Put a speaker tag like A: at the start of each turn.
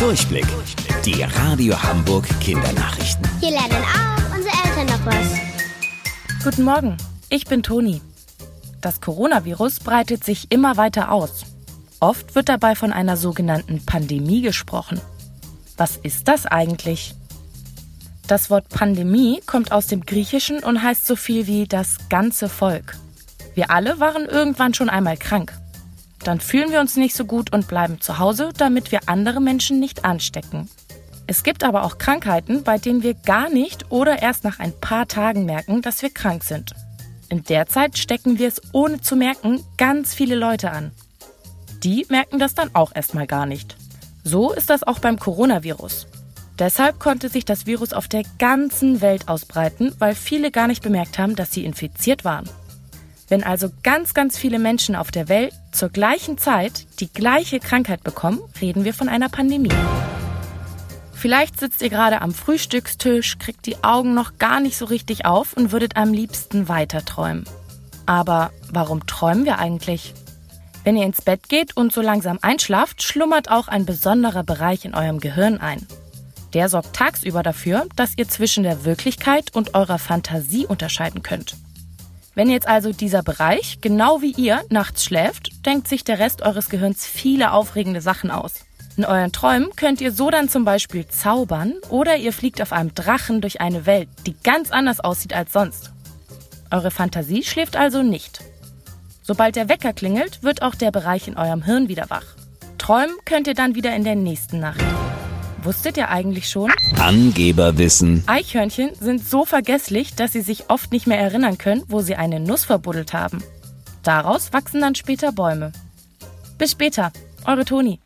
A: Durchblick. Die Radio Hamburg Kindernachrichten.
B: Hier lernen auch unsere Eltern noch was.
C: Guten Morgen, ich bin Toni. Das Coronavirus breitet sich immer weiter aus. Oft wird dabei von einer sogenannten Pandemie gesprochen. Was ist das eigentlich? Das Wort Pandemie kommt aus dem Griechischen und heißt so viel wie das ganze Volk. Wir alle waren irgendwann schon einmal krank. Dann fühlen wir uns nicht so gut und bleiben zu Hause, damit wir andere Menschen nicht anstecken. Es gibt aber auch Krankheiten, bei denen wir gar nicht oder erst nach ein paar Tagen merken, dass wir krank sind. In der Zeit stecken wir es ohne zu merken ganz viele Leute an. Die merken das dann auch erstmal gar nicht. So ist das auch beim Coronavirus. Deshalb konnte sich das Virus auf der ganzen Welt ausbreiten, weil viele gar nicht bemerkt haben, dass sie infiziert waren. Wenn also ganz, ganz viele Menschen auf der Welt zur gleichen Zeit die gleiche Krankheit bekommen, reden wir von einer Pandemie. Vielleicht sitzt ihr gerade am Frühstückstisch, kriegt die Augen noch gar nicht so richtig auf und würdet am liebsten weiter träumen. Aber warum träumen wir eigentlich? Wenn ihr ins Bett geht und so langsam einschlaft, schlummert auch ein besonderer Bereich in eurem Gehirn ein. Der sorgt tagsüber dafür, dass ihr zwischen der Wirklichkeit und eurer Fantasie unterscheiden könnt. Wenn jetzt also dieser Bereich, genau wie ihr, nachts schläft, denkt sich der Rest eures Gehirns viele aufregende Sachen aus. In euren Träumen könnt ihr so dann zum Beispiel zaubern oder ihr fliegt auf einem Drachen durch eine Welt, die ganz anders aussieht als sonst. Eure Fantasie schläft also nicht. Sobald der Wecker klingelt, wird auch der Bereich in eurem Hirn wieder wach. Träumen könnt ihr dann wieder in der nächsten Nacht. Wusstet ihr eigentlich schon?
A: Angeberwissen.
C: Eichhörnchen sind so vergesslich, dass sie sich oft nicht mehr erinnern können, wo sie eine Nuss verbuddelt haben. Daraus wachsen dann später Bäume. Bis später, eure Toni.